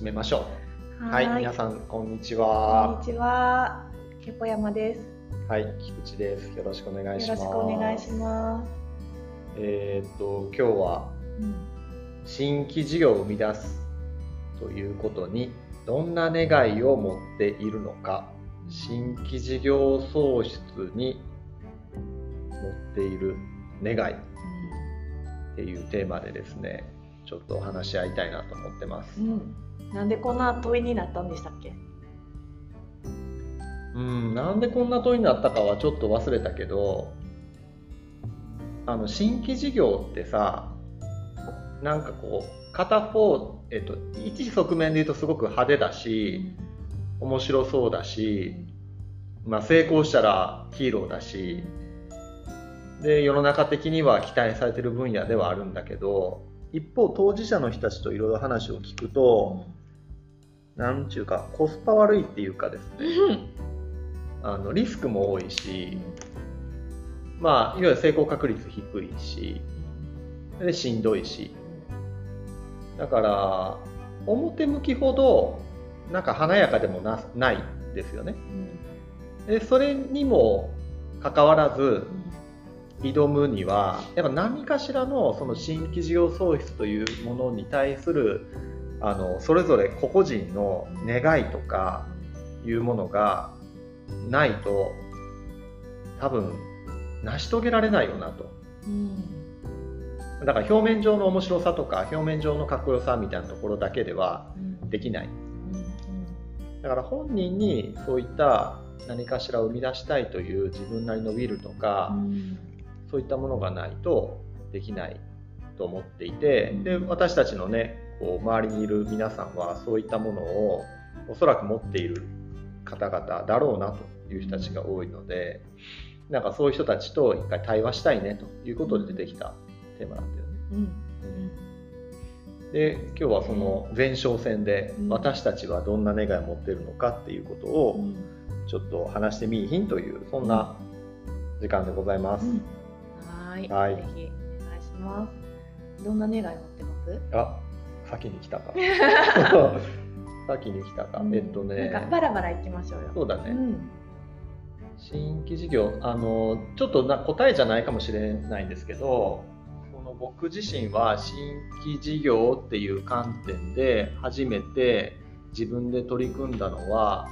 始めましょう。はい、は皆さんこんにちこんは。にちは。ケポ山です。はい、菊池です。よろしくお願いします。よろしくお願いします。えーっと今日は新規事業を生み出すということにどんな願いを持っているのか、新規事業創出に持っている願いっていうテーマでですね、ちょっとお話し合いたいなと思ってますう。ん。なんでこんな問いになったんでしたっけ？うん、なんでこんな問いになったかはちょっと忘れたけどあの新規事業ってさなんかこう片方、えっと、一側面で言うとすごく派手だし面白そうだし、まあ、成功したらヒーローだしで世の中的には期待されてる分野ではあるんだけど一方当事者の人たちといろいろ話を聞くとなんちゅうかコスパ悪いっていうかですね。あのリスクも多いし、まあ、いわゆる成功確率低いしでしんどいし。だから表向きほどなんか華やかでもなないですよね。でそれにもかかわらず挑むにはやっぱ何かしらのその新規事業創出というものに対するあのそれぞれ個々人の願いとかいうものがないと多分成し遂げられないよなと。だから表面上の面白さとか表面上のかっこよさみたいなところだけではできない。だから本人にそういった何かしらを生み出したいという自分なりのウィルとか、そういったものがないとできないと思っていてで私たちのねこう周りにいる皆さんはそういったものをおそらく持っている方々だろうなという人たちが多いのでなんかそういう人たちと一回対話したいねということで出てきたテーマなんだよね。で今日はその前哨戦でうん私たちはどんな願いを持っているのかっていうことをちょっと話してみいひんというそんな時間でございます。はい。はいぜひお願いします。どんな願い持ってます？あ先に来たか。先に来たか、えっとね。なんかバラバラ行きましょうよ。そうだね、うん。新規事業あのちょっとな答えじゃないかもしれないんですけどその僕自身は新規事業っていう観点で初めて自分で取り組んだのは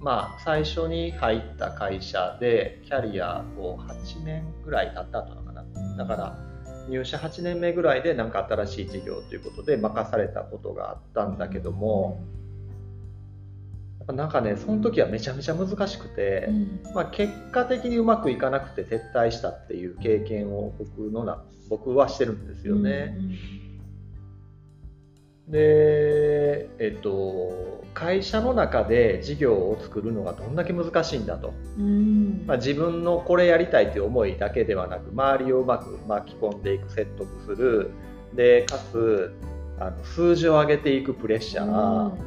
まあ最初に入った会社でキャリアを8年ぐらい経ったのかな。だから入社8年目ぐらいで何か新しい事業ということで任されたことがあったんだけども、なんかねその時はめちゃめちゃ難しくて、うんまあ、結果的にうまくいかなくて撤退したっていう経験を僕のな僕はしてるんですよね。で、えっと、会社の中で事業を作るのがどんだけ難しいんだと、うん。まあ、自分のこれやりたいという思いだけではなく周りをうまく巻き込んでいく説得する。でかつあの数字を上げていくプレッシャー、うん。ね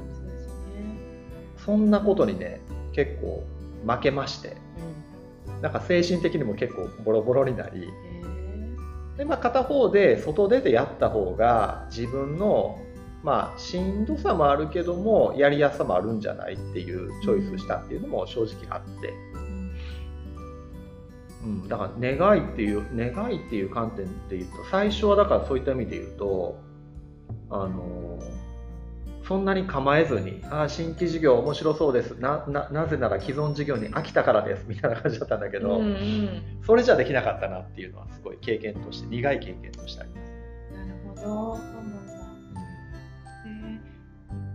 そんなことにね結構負けまして。なんか精神的にも結構ボロボロになり。へで、まあ、片方で外出てやった方が自分のまあしんどさもあるけどもやりやすさもあるんじゃないっていうチョイスしたっていうのも正直あって、うん、だから願いっていう願いっていう観点で言うと最初はだからそういった意味で言うとあのそんなに構えずにああ新規事業面白そうです。なななぜなら既存事業に飽きたからです。みたいな感じだったんだけえど、うんうん。それじゃできなかったなっていうのはすごい経験として苦い経験としてあります。なるほど、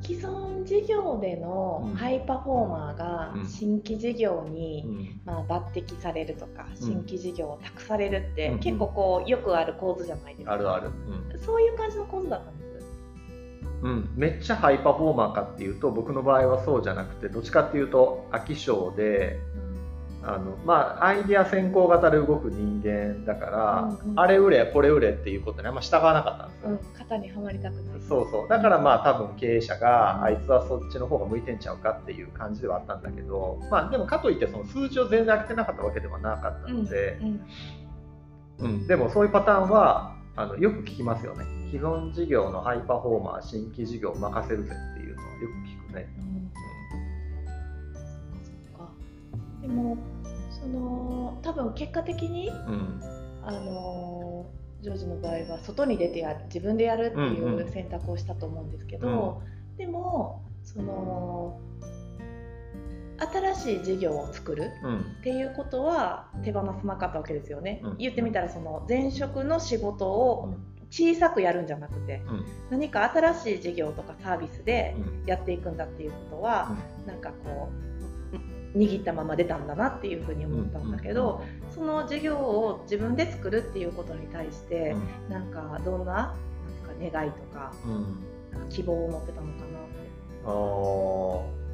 既存事業でのうん。ハイパフォーマーがうん。新規事業うに、ん。まあ、抜擢されるとか、うん。新規事業を託されるって、うん結構こうよくある構図じゃないですか。あるある、そういう感じの構図だったんです。うん。うん、めっちゃハイパフォーマーかっていうと僕の場合はそうじゃなくてどっちかっていうと飽き性であの、まあ、アイデア先行型で動く人間だから、うんうん。あれ売れこれ売れっていうことにあんま従わなかったんですよ、うん、型にはまりたくない。そうそう。だからまあ多分経営者があいつはそっちの方が向いてんちゃうかっていう感じではあったんだけど、まあ、でもかといってその数字を全然上げてなかったわけではなかったので、うんうん、でもそういうパターンはあのよく聞きますよね。既存事業のハイパフォーマー新規事業を任せるぜっていうのはよく聞くね、うん。そっか。でもその多分結果的にうん。あのジョージの場合は外に出てやる自分でやるっていうんううん。選択をしたと思うんですけど、でもその新しい事業を作るうん。っていうことは手放さなかったわけですよね、うん。言ってみたらその前職の仕事を小さくやるんじゃなくてうん。何か新しい事業とかサービスでうん。やっていくんだっていうことは、なんかこう握ったまま出たんだなっていうふうに思ったんだけど、その事業を自分で作るっていうことに対して、なんかどんななんか願いとかうんうん。なんか希望を持ってたのかなって。あー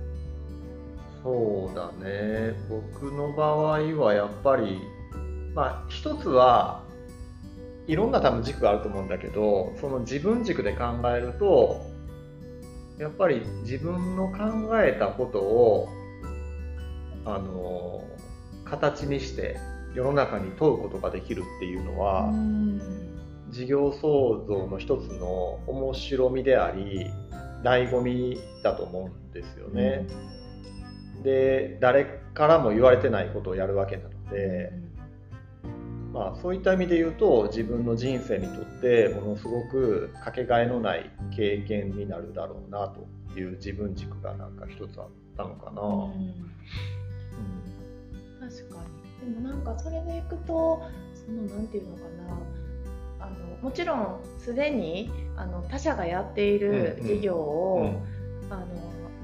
そうだね。僕の場合はやっぱりまあ一つはいろんな多分軸があると思うんだけどその自分軸で考えるとやっぱり自分の考えたことをあの形にして世の中に問うことができるっていうのは、うん事業創造の一つの面白みであり醍醐味だと思うんですよね。で誰からも言われてないことをやるわけなので、まあ、そういった意味で言うと自分の人生にとってものすごくかけがえのない経験になるだろうなという自分軸がなんか一つあったのかな。うんうん確かに。でもなんかそれでいくとそのなんていうのかな。あのもちろんすでにあの他社がやっているうんうん。事業を、うん。あの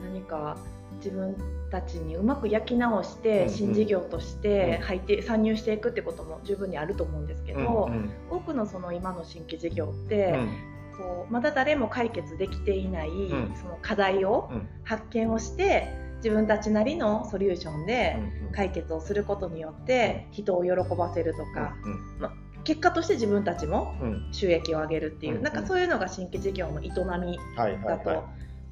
何か自分たちにうまく焼き直して、うんうん。新事業としてうん。入って参入していくってことも十分にあると思うんですけど、うん多くのその今の新規事業って、うん。こうまだ誰も解決できていない、ん。その課題をうん。発見をして自分たちなりのソリューションでうん解決をすることによって人を喜ばせるとか、うん結果として自分たちもうん。収益を上げるっていう、うんなんかそういうのが新規事業の営みだとはい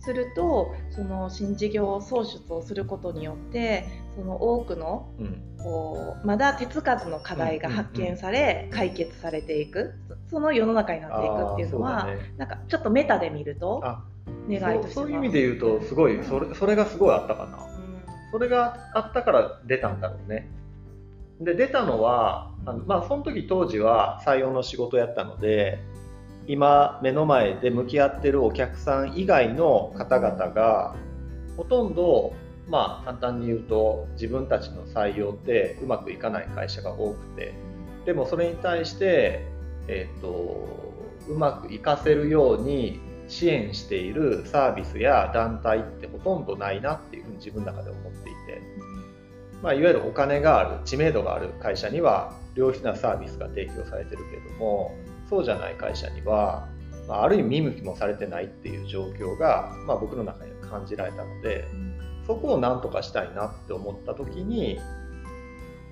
すると、その新事業創出をすることによってその多くのうん。こうまだ手つかずの課題が発見され、解決されていく。その世の中になっていくっていうのはね。なんかちょっとメタで見るとあ願いとしては。そうそういう意味で言うとすごいそれそれがすごいあったかな。うん。それがあったから出たんだろうね。で出たのはあのまあその時当時は採用の仕事やったので今目の前で向き合ってるお客さん以外の方々がほとんどまあ簡単に言うと自分たちの採用ってうまくいかない会社が多くて。でもそれに対して、えー、とうまくいかせるように支援しているサービスや団体ってほとんどないなっていうふうに自分の中で思っていて、まあ、いわゆるお金がある知名度がある会社には良質なサービスが提供されてるけどもそうじゃない会社には、まあ、ある意味見向きもされてないっていう状況が、まあ、僕の中には感じられたのでそこをなんとかしたいなって思った時に、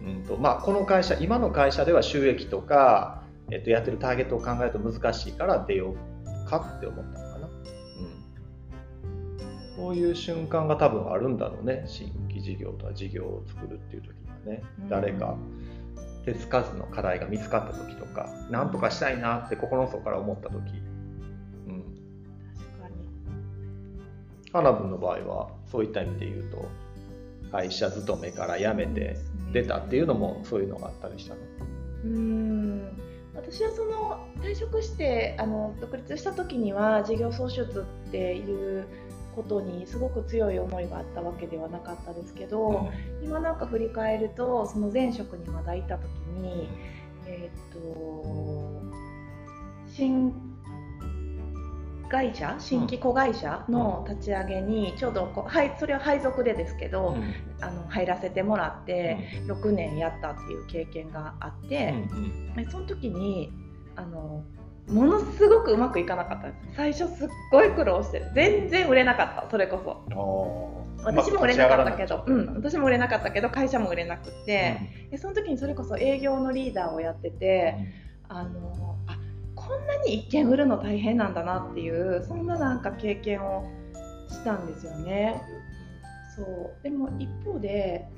うんとまあ、この会社今の会社では収益とか、えっと、やってるターゲットを考えると難しいから出ようかって思ったのかな、うん、そういう瞬間が多分あるんだろうね。新規事業とか事業を作るっていう時にはね。うん。誰か手つかずの課題が見つかった時とかなんとかしたいなって心の底から思った時、うん、確かに。花分の場合はそういった意味で言うと会社勤めから辞めて出たっていうのもそういうのがあったりしたの。うーん私はその退職してあの独立した時には事業創出っていうことにすごく強い思いがあったわけではなかったですけど、今なんか振り返るとその前職にまだいた時に、えーっと新会社新規子会社の立ち上げにちょうどこう、はい、それは配属でですけど、あの入らせてもらって6年やったっていう経験があって、でその時にあのものすごくうまくいかなかったんです。最初すっごい苦労して全然売れなかったそれこそ。私も売れなかったけど、うん、私も売れなかったけど会社も売れなくって、でその時にそれこそ営業のリーダーをやっててあのあこんなに一件売るの大変なんだなっていうそんななんか経験をしたんですよね。そう。でも一方で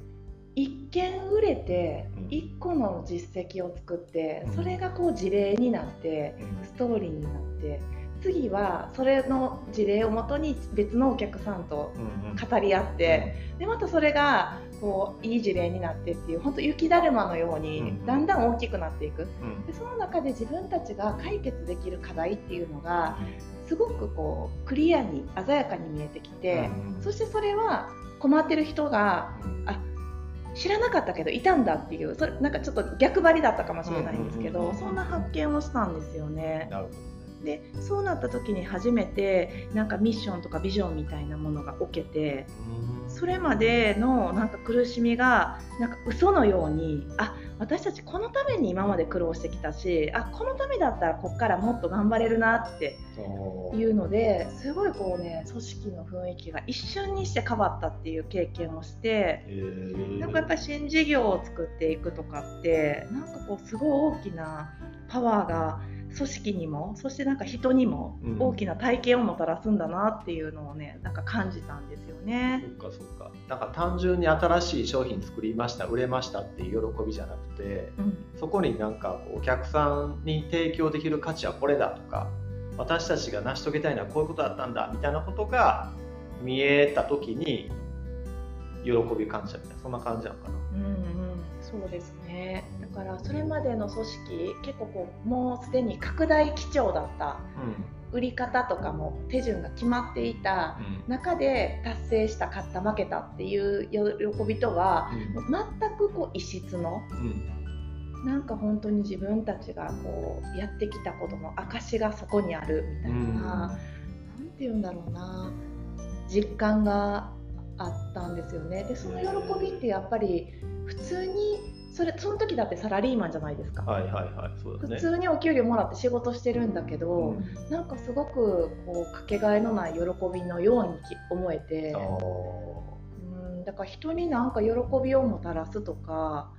1件売れてうん。1個の実績を作ってうん。それがこう事例になってうん。ストーリーになって次はそれの事例をもとに別のお客さんと語り合ってでまたそれがこういい事例になってっていう本当雪だるまのよううん。にだんだん大きくなっていく。うん。でその中で自分たちが解決できる課題っていうのがすごくこうクリアに鮮やかに見えてきてうんそしてそれは困ってる人がうん。知らなかったけどいたんだっていうそれなんかちょっと逆張りだったかもしれないんですけうんうんうんうんどそんな発見をしたんですよね。なるほど。ねでそうなった時に初めてなんかミッションとかビジョンみたいなものが置けてそれまでのなんか苦しみがなんか嘘のようにあ私たちこのために今まで苦労してきたしあこのためだったらこっからもっと頑張れるなっていうのですごいこうね組織の雰囲気が一瞬にして変わったっていう経験をしてなんかやっぱり新事業を作っていくとかってなんかこうすごい大きなパワーが組織にもそしてなんか人にもうん。大きな体験をもたらすんだなっていうのをねなんか感じたんですよね。そっかそっか。なんか単純に新しい商品作りました売れましたっていう喜びじゃなくてうん。そこになんかお客さんに提供できる価値はこれだとか私たちが成し遂げたいのはこういうことだったんだみたいなことが見えた時に喜び感謝みたいなそんな感じなのかな。うんうん、そうですね。だからそれまでの組織結構こうもうすでに拡大基調だった売り方とかも手順が決まっていたうん。中で達成した勝った負けたっていう喜びとは全くこう異質のうん。なんか本当に自分たちがこうやってきたことの証がそこにあるみたいな、うん。なんて言うんだろうな。実感があったんですよね。でその喜びってやっぱり普通にそれその時だってサラリーマンじゃないですか、はいはいはいそうだね。普通にお給料もらって仕事してるんだけど、うん。なんかすごくこうかけがえのない喜びのように思えてあうんだから人になんか喜びをもたらすとか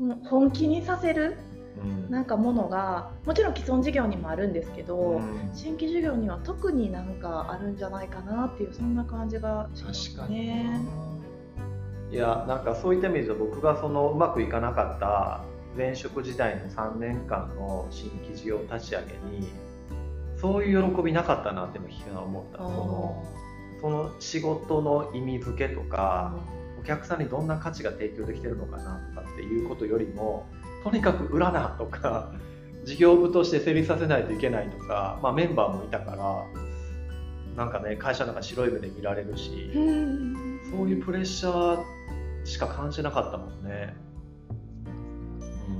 うん本気にさせるーうん。なんかものがもちろん既存事業にもあるんですけど、うん。新規事業には特になんかあるんじゃないかなっていうそんな感じがします確かにね。いやなんかそういった意味で僕がそのうまくいかなかった前職時代の3年間の新規事業立ち上げにそういう喜びなかったなって思った。そのその仕事の意味付けとかお客さんにどんな価値が提供できてるのかなとかっていうことよりもとにかく売らなとか事業部として成立させないといけないとか、まあ、メンバーもいたからなんかね会社の中白い目で見られるし。うん。そういうプレッシャーしか感じなかったもんね。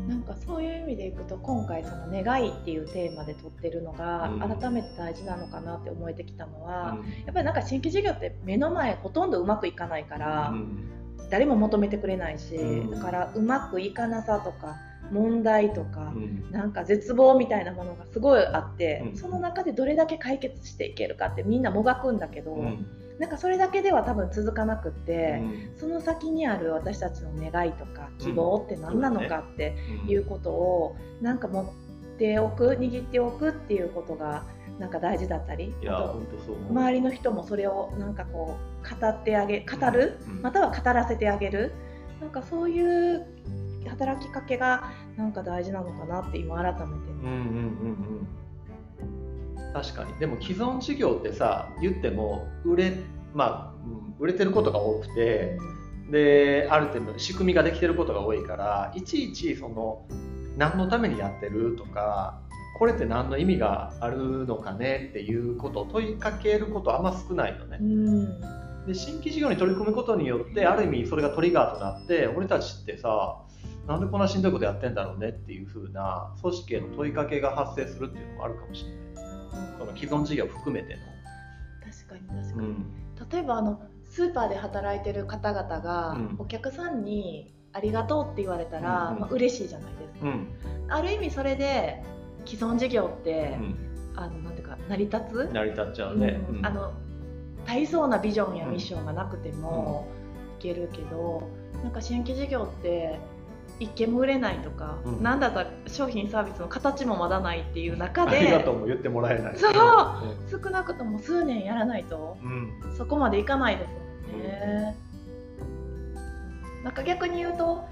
なんかそういう意味でいくと今回その「願い」っていうテーマで撮ってるのがうん。改めて大事なのかなって思えてきたのは、うん。やっぱりなんか新規事業って目の前ほとんどうまくいかないから、うん。誰も求めてくれないし、うん。だからうまくいかなさとか問題とか、うん。なんか絶望みたいなものがすごいあって、うん。その中でどれだけ解決していけるかってみんなもがくんだけど、うんなんかそれだけでは多分続かなくっうて、ん。その先にある私たちの願いとか希望って何なのかっていうことをなんか持っておく握っておくっていうことがなんか大事だったり。周りの人もそれをなんかこう語ってあげ語る、うん。または語らせてあげる？なんかそういう働きかけがなんか大事なのかなって今改めて、うんうんうんうん。確かに。でも既存事業ってさ言っても売れまあうん売れてることが多くてである程度仕組みができてることが多いからいちいちその何のためにやってるとかこれって何の意味があるのかねっていうことを問いかけることあんま少ないよね。う。ん。で新規事業に取り組むことによってある意味それがトリガーとなって俺たちってさなんでこんなしんどいことやってんだろうねっていう風な組織への問いかけが発生するっていうのもあるかもしれないその既存事業含めて確かに確かの、に、例えばあのスーパーで働いてる方々が、うん。お客さんにありがとうって言われたら、うんうん。まあ嬉しいじゃないですか、うん。ある意味それで既存事業って、うん。あのなんていうか成り立つ、成り立っちゃうね、うん。うん。あの大層なビジョンやミッションがなくてもいけるけど、なんか新規事業って一件も売れないとか、うん。なんだったら商品サービスの形もまだないっていう中ありがでとうも言ってもらえない。そう。少なくとも数年やらないとうん、うんそこまでいかないですもん。ね。なんか逆に言うと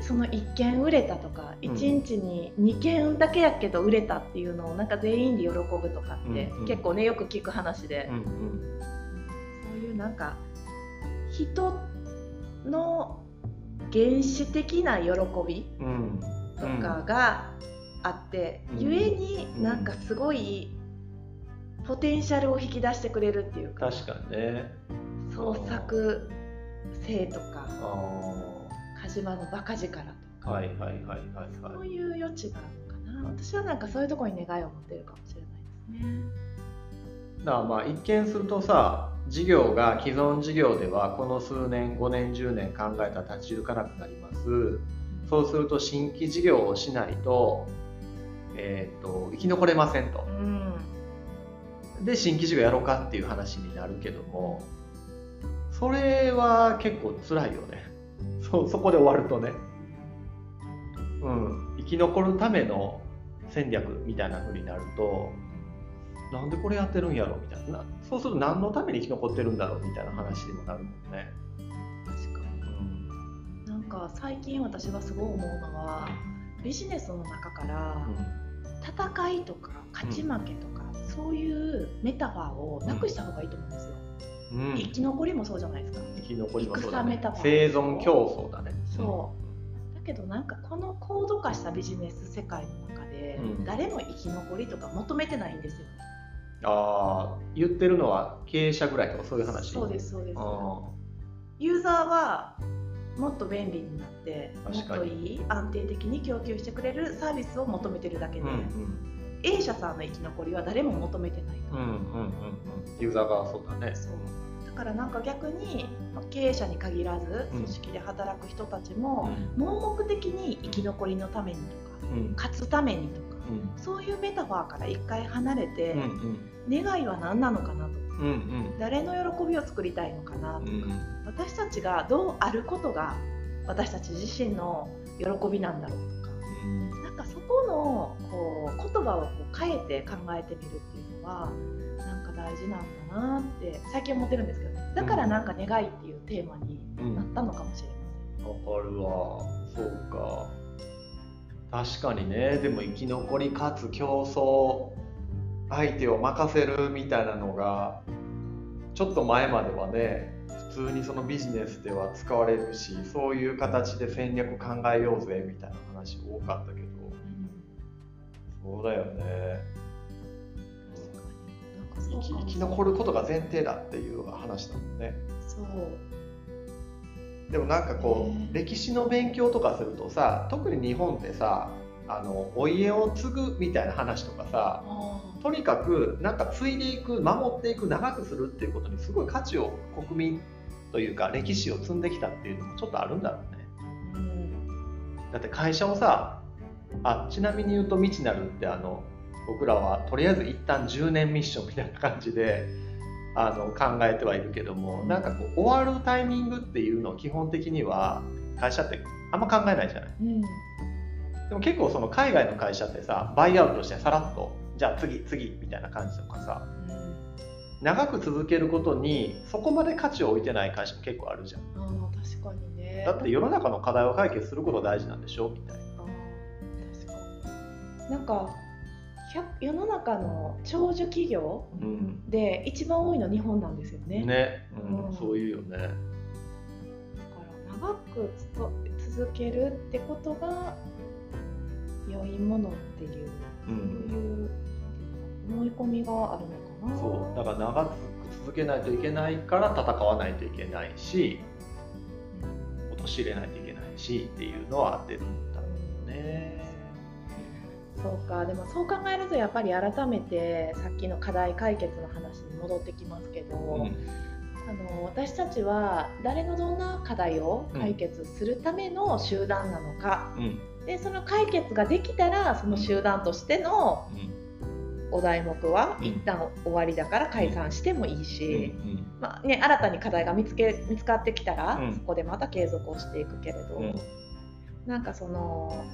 その1件売れたとかうん。1日に2件だけやけど売れたっていうのをなんか全員で喜ぶとかって、うんうん。結構ねよく聞く話で、うんうん。そういうなんか人の原始的な喜びうん。とかがあって、うん。ゆえにうん。なんかすごいポテンシャルを引き出してくれるっていうか確かにね。創作性とかあ鹿島のバカ力とか、あはいはいはいはいはい。そういう余地があるのかな。私はなんかそういうところに願いを持ってるかもしれないですね。だからまあ一見するとさ事業が既存事業ではこの数年5年10年考えたら立ち行かなくなります。そうすると新規事業をしないと,、えー、と生き残れませんと。うん。で新規事業やろうかっていう話になるけどもそれは結構辛いよね。そそこで終わるとね。うん。生き残るための戦略みたいな風になるとなんでこれやってるんやろみたいなそうすると何のために生き残ってるんだろうみたいな話にもなるもんね、確かに。なんか最近私がすごい思うのはビジネスの中から戦いとか勝ち負けとか、そういうメタファーをなくした方がいいと思うんですよ、うん。うん生き残りもそうじゃないですか。生き残りもそうだね。生存競争だね。そう。だけどなんかこの高度化したビジネス世界の中で、うん。誰も生き残りとか求めてないんですよああ言ってるのは経営者ぐらいとかそういう話？そうですそうです。あユーザーはもっと便利になってもっといい安定的に供給してくれるサービスを求めてるだけで、ーうんうん。A 社さんの生き残りは誰も求めてないと、うんうんうんうん。ユーザーがそうだね。そう。だからなんか逆にまあ経営者に限らずうん。組織で働く人たちもう盲目的に生き残りのためにとか勝つためにとかうん。そういうメタファーから一回離れて、うんうん。願いは何なのかなとうんうん。誰の喜びを作りたいのかなとか、うん私たちがどうあることが私たち自身の喜びなんだろうとかなんかそこのこう言葉をこう変えて考えてみるっていうのはなんか大事なんだなって最近思ってるんですけどね。だからなんか願いっていうテーマにうん。なったのかもしれまわかるわ。そうか確かにね。でも生き残りかつ競争相手を任せるみたいなのがちょっと前まではね普通にそのビジネスでは使われるしそういう形で戦略考えようぜみたいな話多かったけど。そうだよね。せん、そうかも生き生き残ることが前提だっていう話だもんね。そうでもなんかこねう歴史の勉強とかするとさ特に日本ってさあのお家を継ぐみたいな話とかさあとにかくなんか継いでいく守っていく長くするっていうことにすごい価値を国民というか歴史を積んできたっていうのもちょっとあるんだろうね。ーうん。だって会社をさあちなみに言うと未知なるってあの僕らはとりあえず一旦10年ミッションみたいな感じであの考えてはいるけどもなんかこう終わるタイミングっていうのを基本的には会社ってあんま考えないじゃない。うん。でも結構その海外の会社ってさバイアウトしてさらっとじゃあ次次みたいな感じとかさ長く続けることにそこまで価値を置いてない会社も結構あるじゃん。あー確かにね。だって世の中の課題を解決することが大事なんでしょ？みたいな。確かに。なんか100世の中の長寿企業うん。で一番多いの日本なんですよね。ね、うん。うん。そういうよね。だから長くつと続けるってことが良いものっていう、うん。そういう思い込みがあるのかな。そう。だから長く続けないといけないから戦わないといけないし陥れないといけないしっていうのは出るんだろうねそうか。でもそう考えるとやっぱり改めてさっきの課題解決の話に戻ってきますけど、あの私たちは誰のどんな課題を解決するための集団なのか、うん。うんでその解決ができたらその集団としてのお題目はうん。一旦終わりだから解散してもいいうん。し、まあね、新たに課題が見つけ見つかってきたら、うん。そこでまた継続をしていくけれど、うん。なんかその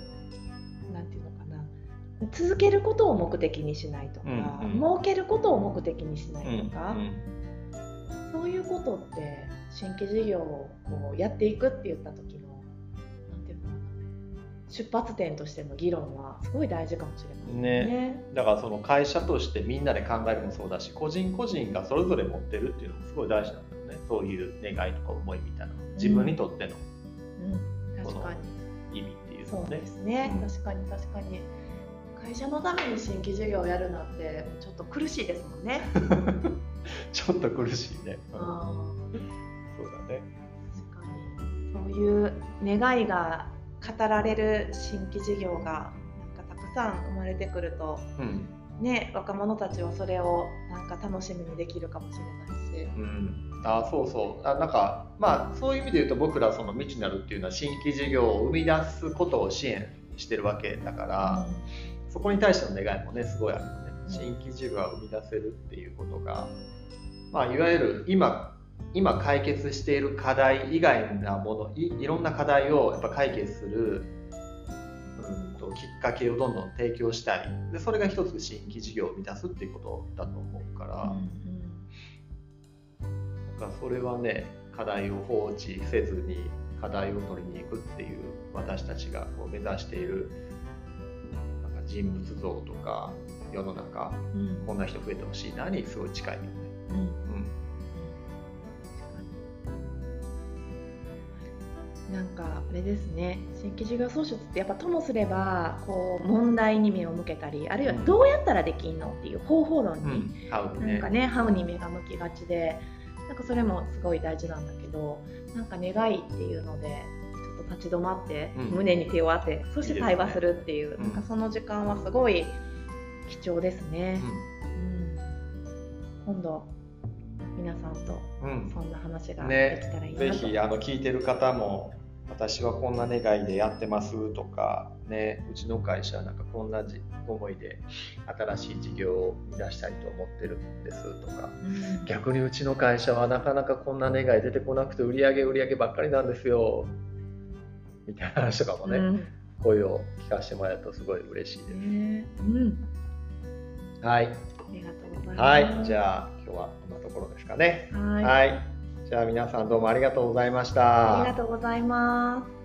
続けることを目的にしないとか、うんうん。儲けることを目的にしなうんいとか、そういうことって新規事業をこうやっていくって言った時のなんていうのかな出発点としての議論はすごい大事かもしれませんね。ね。だからその会社としてみんなで考えるもそうだし個人個人がそれぞれ持ってるっていうのもすごい大事なんだよね。そういう願いとか思いみたいな自分にとってのうん、確かに。意味っていうのそうですね、うん。確かに確かに会社のために新規事業をやるなんてちょっと苦しいですもんね。ちょっと苦しいね、うん。あそうだね。ー確かに。そういう願いが語られる新規事業がなんかたくさん生まれてくるとうん。ね若者たちはそれをなんか楽しみにできるかもしれないし。うん、あそうそう。あなんかまあそういう意味で言うと僕らその未知なるっていうのは新規事業を生み出すことを支援してるわけだから、そこに対しての願いもねすごいあるよねうん新規事業が生み出せるっていうことが、まあ、いわゆる今今解決している課題以外なものいいろんな課題をやっぱ解決するうんときっかけをどんどん提供したいでそれが一つ新規事業を生み出すっていうことだと思うから。うんうんそれはね課題を放置せずに課題を取りに行くっていう私たちがこう目指している人物像とか世の中うん。こんな人増えてほしいなにすごい近いよね。うん。うん。なんかあれですね。新規事業創出ってやっぱともすればこう問題に目を向けたりあるいはどうやったらできんのっていう方法論に、うん、なんかねハウに目が向きがちでなんかそれもすごい大事なんだけどなんか願いっていうのでと立ち止まって、うん。胸に手を当てそして対話するっていううんなんかその時間はすごい貴重ですね。うん。今度皆さんとそんな話がね。できたらいいなと、ぜひあの聞いてる方も私はこんな願いでやってますとか、ね、うちの会社はなんかこんなじ思いで新しい事業を生み出したいと思ってるんですとか。うん。逆にうちの会社はなかなかこんな願い出てこなくて売り上げ売り上げばっかりなんですよみたいな話とかもね、うん声を聞かせてもらえるとすごい嬉しいです。ねうん、はい、ありがとうございます。はい、じゃあ今日はこんなところですかね。はい、はい、じゃあ皆さんどうもありがとうございました。ありがとうございます。